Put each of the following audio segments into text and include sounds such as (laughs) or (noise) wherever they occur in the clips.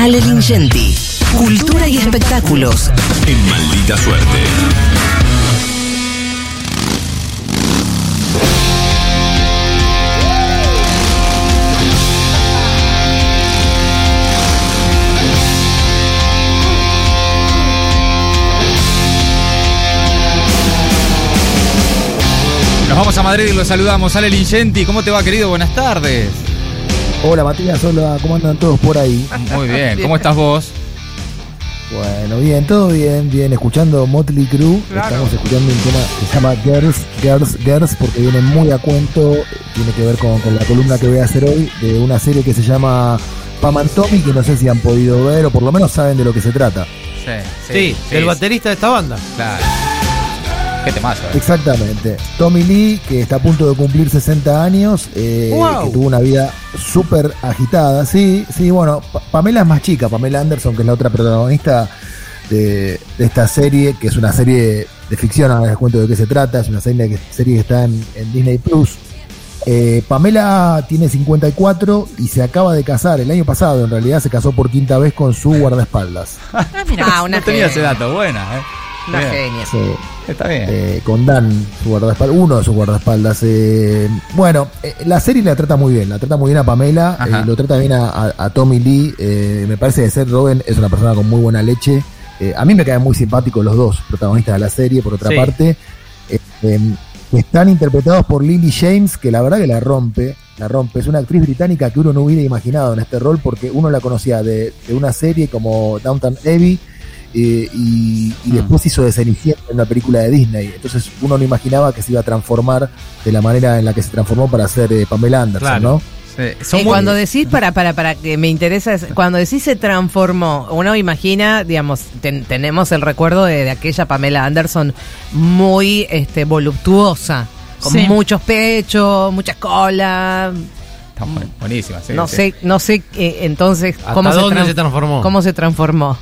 Ale Lingenti. Cultura y espectáculos. En maldita suerte. Nos vamos a Madrid y lo saludamos. Ale Lingenti, ¿cómo te va, querido? Buenas tardes. Hola Matías, hola, ¿cómo andan todos por ahí? Muy bien, ¿cómo estás vos? Bueno, bien, todo bien, bien, escuchando Motley Crue, estamos escuchando un tema que se llama Girls, Girls, Girls, porque viene muy a cuento, tiene que ver con, con la columna que voy a hacer hoy, de una serie que se llama Pam and Tommy, que no sé si han podido ver o por lo menos saben de lo que se trata. Sí, Sí, el baterista de esta banda. Claro. Qué temazo. eh. Exactamente. Tommy Lee, que está a punto de cumplir 60 años, eh, Wow. que tuvo una vida súper agitada. Sí, sí, bueno, Pa- Pamela es más chica, Pamela Anderson, que es la otra protagonista de, de esta serie, que es una serie de ficción, ahora les cuento de qué se trata, es una serie que, serie que está en, en Disney Plus. Eh, Pamela tiene 54 y se acaba de casar, el año pasado en realidad se casó por quinta vez con su guardaespaldas. (laughs) Ah, mira. Una No tenía ese dato, buena, ¿eh? Una Bien. genia. Sí. Está bien. eh, con Dan, su guardaespaldas, uno de sus guardaespaldas. eh, bueno, eh, la serie la trata muy bien, la trata muy bien a Pamela, eh, lo trata bien a, a- a Tommy Lee, eh, me parece que Seth Rogen es una persona con muy buena leche. eh, a mí me caen muy simpáticos los dos protagonistas de la serie, por otra Sí. parte. están interpretados por Lily James, que la verdad que la rompe, la rompe. Es una actriz británica que uno no hubiera imaginado en este rol, porque uno la conocía de, de una serie como Downton Abbey, eh, y, y Mm. después hizo de Cenicienta en una película de Disney. Entonces uno no imaginaba que se iba a transformar de la manera en la que se transformó para ser eh, Pamela Anderson, Claro. ¿no? Sí, cuando decís, para, para, para que me interesa, es- cuando decís se transformó, uno imagina, digamos, ten- tenemos el recuerdo de, de aquella Pamela Anderson muy este, voluptuosa, con Sí. muchos pechos, mucha cola. Está bu- buenísima, sí, no sí. sé, no sé eh, entonces ¿Hasta cómo dónde se transformó? cómo se transformó.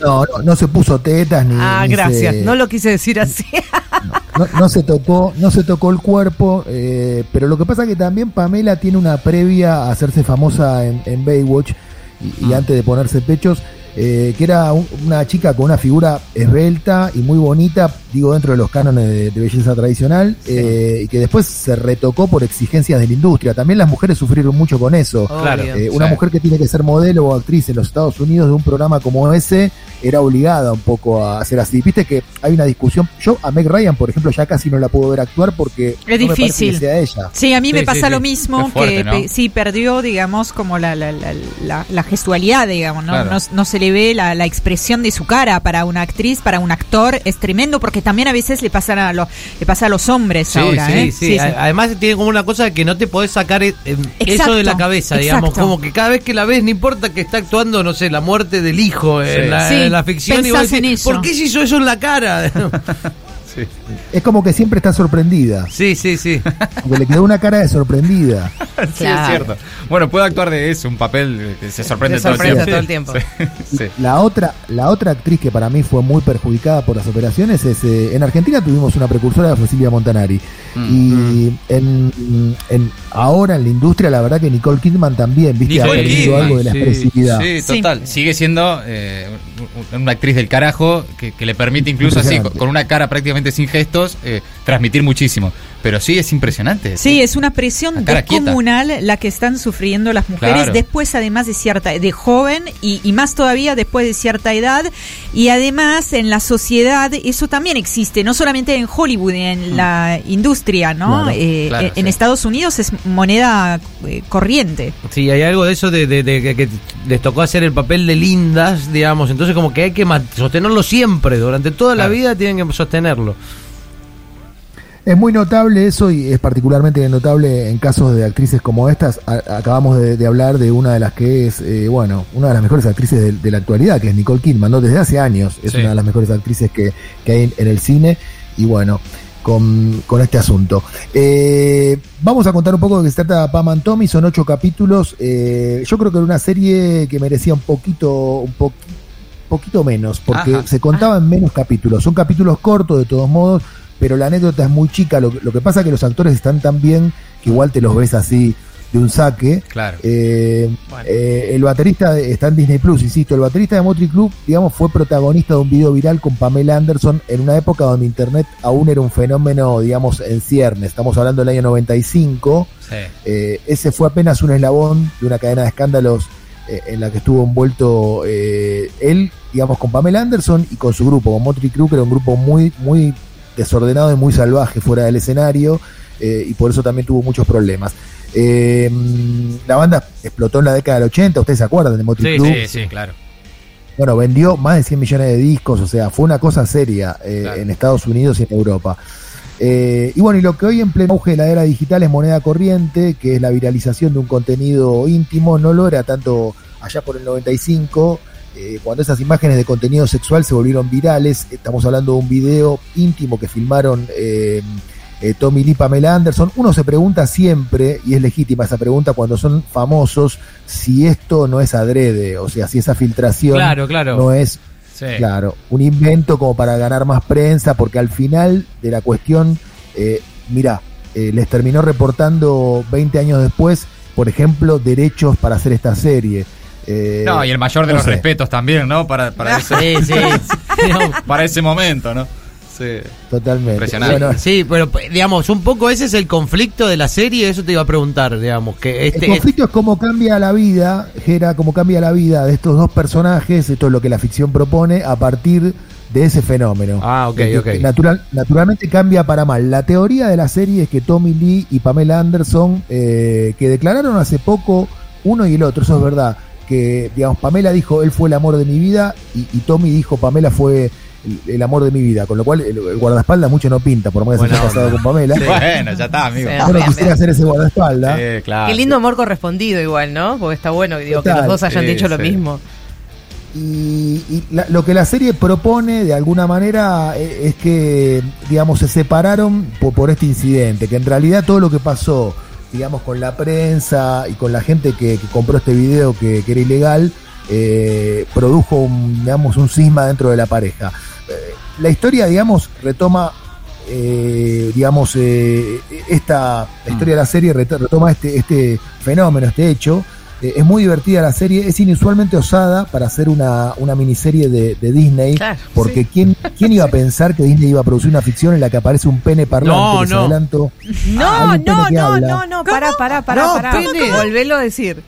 No, no, no se puso tetas ni. Ah, ni gracias. se- No lo quise decir así. (laughs) no, no se tocó, no se tocó el cuerpo, eh, pero lo que pasa es que también Pamela tiene una previa a hacerse famosa en, en Baywatch y, y Ah. antes de ponerse pechos, eh, que era un- una chica con una figura esbelta y muy bonita, digo dentro de los cánones de, de belleza tradicional, eh, y que después se retocó por exigencias de la industria. También las mujeres sufrieron mucho con eso. Claro. Eh, una Sí. mujer que tiene que ser modelo o actriz en los Estados Unidos de un programa como ese era obligada un poco a hacer así. Viste que hay una discusión. Yo a Meg Ryan, por ejemplo, ya casi no la puedo ver actuar porque Es no me difícil. que sea ella. Sí, a mí Sí, me sí, pasa sí. lo mismo, fuerte, que ¿no? pe- sí perdió, digamos, como la, la, la, la- la gestualidad, digamos, ¿no? Claro. No, no se le ve la, la expresión de su cara para una actriz, para un actor, es tremendo, porque también a veces le pasa a, los le pasa a los hombres Sí, ahora, sí, ¿eh? sí, Además tiene como una cosa que no te podés sacar eh, eh, eso de la cabeza, digamos, exacto. como que cada vez que la ves no importa que está actuando, no sé, la muerte del hijo Sí. en, la, en la ficción y vos pensás en decís, eso. ¿por qué se hizo eso en la cara? (laughs) Es como que siempre está sorprendida. sí, sí, sí. Porque le quedó una cara de sorprendida. (laughs) Sí, Claro. es cierto. Bueno, puede actuar de eso, un papel que se sorprende, Se sorprende todo el tiempo. todo el tiempo. Sí, sí. La otra, la otra actriz que para mí fue muy perjudicada por las operaciones es eh, en Argentina tuvimos una precursora fue Silvia Montanari Mm. y en, en- ahora en la industria la verdad que Nicole Kidman también viste ha perdido Kidman, algo de la sí, expresividad Sí, Sí. total. Sigue siendo eh, un- una actriz del carajo que, que le permite incluso así, con una cara prácticamente sin gestos, eh, transmitir muchísimo. Pero sí, es impresionante. Sí, es una presión quieta. descomunal la que están sufriendo las mujeres Claro. después, además de cierta, de joven y, y más todavía después de cierta edad. Y además en la sociedad eso también existe, no solamente en Hollywood, en la industria, ¿no? Claro, Eh, claro, en, sí. Estados Unidos es moneda eh, corriente. Sí, hay algo de eso de, de- de que, que les tocó hacer el papel de lindas, digamos, entonces como que hay que sostenerlo siempre, durante toda la vida tienen que sostenerlo. Es muy notable eso y es particularmente notable en casos de actrices como estas. A- acabamos de, de hablar de una de las que es, eh, bueno, una de las mejores actrices de, de la actualidad, que es Nicole Kidman, ¿no? Desde hace años es Sí. una de las mejores actrices que, que hay en, en el cine y bueno, con, con este asunto. Eh, vamos a contar un poco de qué se trata Pam and Tommy, son ocho capítulos. eh, yo creo que era una serie que merecía un poquito, un poquito poquito menos, porque Ajá. se contaba en menos capítulos. Son capítulos cortos de todos modos, pero la anécdota es muy chica. Lo, lo que pasa es que los actores están tan bien que igual te los ves así de un saque. Claro. Eh, Bueno. eh, el baterista está en Disney Plus, insisto, el baterista de Motley Crue, digamos, fue protagonista de un video viral con Pamela Anderson en una época donde Internet aún era un fenómeno, digamos, en ciernes. Estamos hablando del año 95. Sí. Eh, ese fue apenas un eslabón de una cadena de escándalos eh, en la que estuvo envuelto eh, él, digamos, con Pamela Anderson y con su grupo, con Motley Crue, que era un grupo muy, muy desordenado y muy salvaje fuera del escenario, eh, y por eso también tuvo muchos problemas. Eh, la banda explotó en la década del 80, ustedes se acuerdan de Motley Sí. Sí, sí, claro. Bueno, vendió más de 100 millones de discos, o sea, fue una cosa seria eh, Claro. en Estados Unidos y en Europa. Eh, y bueno, y lo que hoy en pleno auge de la era digital es moneda corriente, que es la viralización de un contenido íntimo, no lo era tanto allá por el 95, eh, cuando esas imágenes de contenido sexual se volvieron virales. Estamos hablando de un video íntimo que filmaron eh, eh, Tommy Lee y Pamela Anderson. Uno se pregunta siempre, y es legítima esa pregunta cuando son famosos, si esto no es adrede, o sea, si esa filtración Claro, claro. no es Sí. Claro, un invento como para ganar más prensa, porque al final de la cuestión, eh, mira, eh, les terminó reportando 20 años después, por ejemplo, derechos para hacer esta serie. Eh, No, y el mayor de no los sé. respetos también, ¿no? Para, para, (laughs) ese, Sí, (laughs) sí. No, para ese momento, ¿no? Sí. Totalmente. Impresionante. Bueno, Sí, pero pues, digamos, un poco ese es el conflicto de la serie, eso te iba a preguntar, digamos, que este el conflicto es cómo cambia la vida, Gera, cómo cambia la vida de estos dos personajes, esto es lo que la ficción propone, a partir de ese fenómeno. Ah, ok, ok. Natural, naturalmente cambia para mal. La teoría de la serie es que Tommy Lee y Pamela Anderson, eh, que declararon hace poco uno y el otro, eso es verdad, que digamos Pamela dijo él fue el amor de mi vida y, y Tommy dijo Pamela fue el, el amor de mi vida, con lo cual el, el guardaespaldas mucho no pinta, por más que se haya casado con Pamela. Bueno, ya está, amigo. Yo no quisiera ser ese guardaespaldas. Sí, claro. Qué lindo amor correspondido igual, ¿no? Porque está bueno digo, que los dos hayan sí, dicho lo mismo. Y, y la- lo que la serie propone de alguna manera eh, es que, digamos, se separaron por, por este incidente, que en realidad todo lo que pasó, digamos, con la prensa y con la gente que, que compró este video que, era ilegal, eh, produjo, un, digamos, un cisma dentro de la pareja. Eh, la historia, digamos, retoma, eh, digamos, eh, esta, historia de la serie ret- retoma este, este fenómeno, este hecho. Eh, es muy divertida la serie, es inusualmente osada para hacer una, una miniserie de, de Disney, Claro, porque ¿quién, ¿quién iba a pensar que Disney iba a producir una ficción en la que aparece un pene parlante? No, no. adelanto. No, no, no, no, no, pará, pará, pará, No, pará. Volvelo a decir.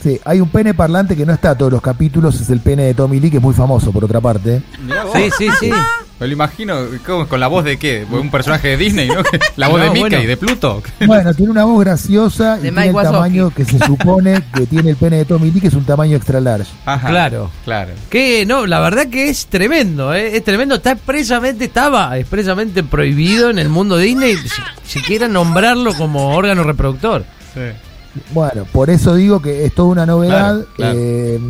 Sí, hay un pene parlante que no está a todos los capítulos, es el pene de Tommy Lee, que es muy famoso por otra parte. Sí, sí, sí. Me lo imagino ¿cómo? con la voz de qué? Un personaje de Disney, ¿no? La voz (laughs) No, de Mickey, bueno. de Pluto. Bueno, tiene una voz graciosa y De tiene Mike el Wazowski. tamaño que se supone que tiene el pene de Tommy Lee, que es un tamaño extra large. Ajá. Claro. Claro. Que no, la verdad que es tremendo, ¿eh? es tremendo. Está expresamente, estaba expresamente prohibido en el mundo Disney si- siquiera nombrarlo como órgano reproductor. Sí. Bueno, por eso digo que es toda una novedad. Claro, claro. Eh,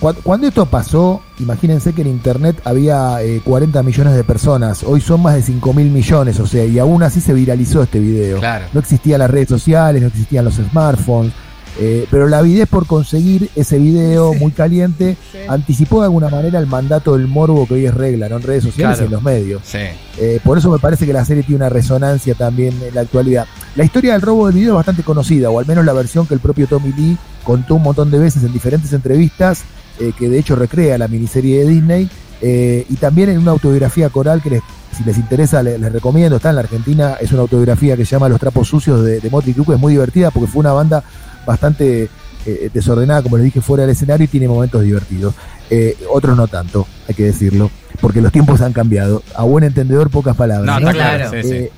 cuando esto pasó, imagínense que en Internet había eh, 40 millones de personas, hoy son más de 5 mil millones, o sea, y aún así se viralizó este video. Claro. No existían las redes sociales, no existían los smartphones, eh, pero la avidez por conseguir ese video muy caliente anticipó de alguna manera el mandato del morbo que hoy es regla, ¿no? En redes sociales Claro. y en los medios. Sí. Eh, por eso me parece que la serie tiene una resonancia también en la actualidad. La historia del robo del video es bastante conocida, o al menos la versión que el propio Tommy Lee contó un montón de veces en diferentes entrevistas, eh, que de hecho recrea la miniserie de Disney, eh, y también en una autobiografía coral que les- si les interesa le- les, recomiendo, está en la Argentina, es una autobiografía que se llama Los Trapos Sucios de, de Motley Crue, es muy divertida porque fue una banda bastante eh, desordenada, como les dije, fuera del escenario y tiene momentos divertidos. Eh, otros no tanto, hay que decirlo, porque los tiempos han cambiado. A buen entendedor, pocas palabras. No, ¿no? está claro. Claro. Sí, sí.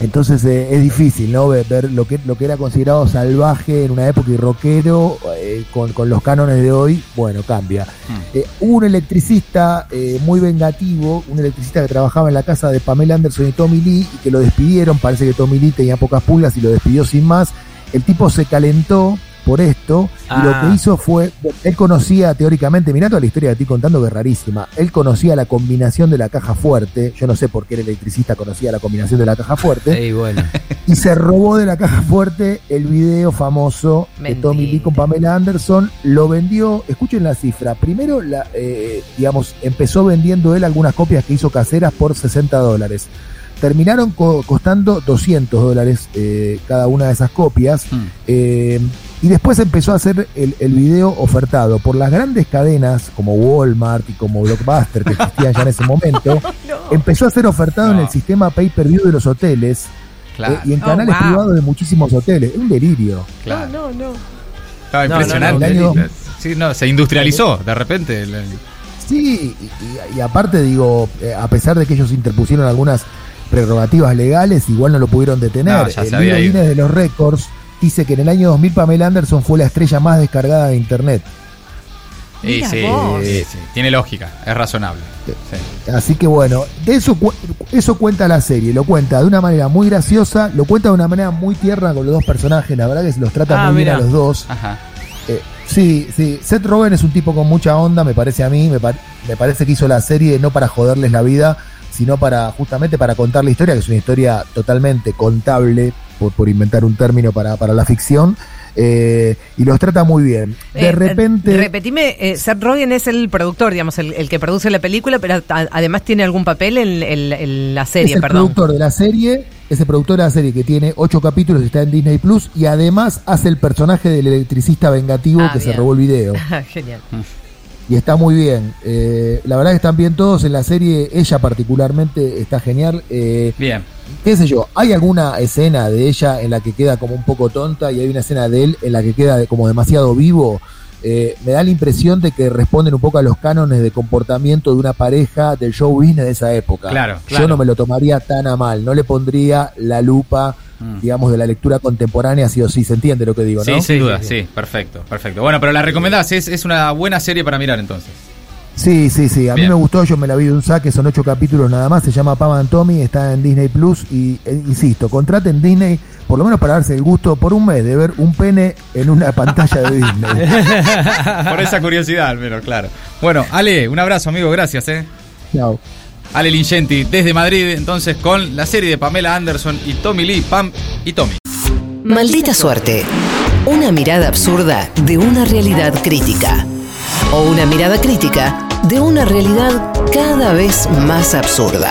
Entonces eh, es difícil, ¿no? Ver, ver lo que lo que era considerado salvaje en una época y rockero eh, con, con los cánones de hoy, bueno, cambia. Hmm. Eh, hubo un electricista muy vengativo, un electricista que trabajaba en la casa de Pamela Anderson y Tommy Lee y que lo despidieron, parece que Tommy Lee tenía pocas pulgas y lo despidió sin más. El tipo se calentó por esto y Ah. lo que hizo fue, él conocía teóricamente, mirá toda la historia que estoy contando que es rarísima, él conocía la combinación de la caja fuerte, yo no sé por qué el electricista conocía la combinación de la caja fuerte, Y bueno. y se robó de la caja fuerte el video famoso de. Tommy Lee con Pamela Anderson. Lo vendió, escuchen la cifra. Primero, la, eh, digamos, empezó vendiendo él algunas copias que hizo caseras por 60 dólares. terminaron co- costando 200 dólares eh, cada una de esas copias. Mm. Eh, y después empezó a hacer el, el video ofertado por las grandes cadenas como Walmart y como Blockbuster que existían ya en ese momento. (laughs) Empezó a ser ofertado en el sistema pay-per-view de los hoteles Claro, eh, y en Oh, canales wow. privados de muchísimos hoteles. Es un delirio. claro. No, no, no. No, no, impresionante. año- Sí, no, se industrializó de repente. el- Sí, y, y- y aparte digo, eh, a pesar de que ellos interpusieron algunas prerrogativas legales, igual no lo pudieron detener. No, ya el libro. Guinness de los récords dice que en el año 2000 Pamela Anderson fue la estrella más descargada de internet. Sí, vos. sí, sí, tiene lógica, es razonable. Sí. Así que bueno, de eso, eso cuenta la serie, lo cuenta de una manera muy graciosa, lo cuenta de una manera muy tierna con los dos personajes, la verdad que se los trata Ah, muy bien a los dos. Ajá. Eh, sí, sí, Seth Rogen es un tipo con mucha onda, me parece a mí, me, par- me parece que hizo la serie no para joderles la vida, sino para justamente para contar la historia, que es una historia totalmente contable, por, por inventar un término para, para la ficción, eh, y los trata muy bien. De Eh, repente... eh, repetime, eh, Seth Rogen es el productor, digamos, el, el que produce la película, pero a- además tiene algún papel en, en- en la serie, es el perdón. productor de la serie, es el productor de la serie que tiene ocho capítulos y está en Disney Plus y además hace el personaje del electricista vengativo Ah, que se robó el video. (laughs) Genial. Y está muy bien. Eh, la verdad que están bien todos en la serie, ella particularmente está genial. Eh, Bien. qué sé yo, hay alguna escena de ella en la que queda como un poco tonta y hay una escena de él en la que queda como demasiado vivo. Eh, me da la impresión de que responden un poco a los cánones de comportamiento de una pareja del show business de esa época. Claro, Yo claro. no me lo tomaría tan a mal, no le pondría la lupa, Mm. digamos, de la lectura contemporánea, sí o sí, se entiende lo que digo, Sí, ¿no? sin Sí, duda, sí, sí, sí. perfecto, perfecto. Bueno, pero la recomendás, es, es una buena serie para mirar entonces. Sí, sí, sí. A Bien. mí me gustó, yo me la vi de un saque, son ocho capítulos nada más, se llama Pam and Tommy, está en Disney Plus y eh, insisto, contraten Disney por lo menos para darse el gusto por un mes de ver un pene en una (laughs) pantalla de Disney. (laughs) Por esa curiosidad, al menos, claro. Bueno, Ale, un abrazo, amigo, gracias, eh. Chao. Ale Lingenti, desde Madrid, entonces, con la serie de Pamela Anderson y Tommy Lee, Pam y Tommy. Maldita suerte. Una mirada absurda de una realidad crítica. O una mirada crítica de una realidad cada vez más absurda.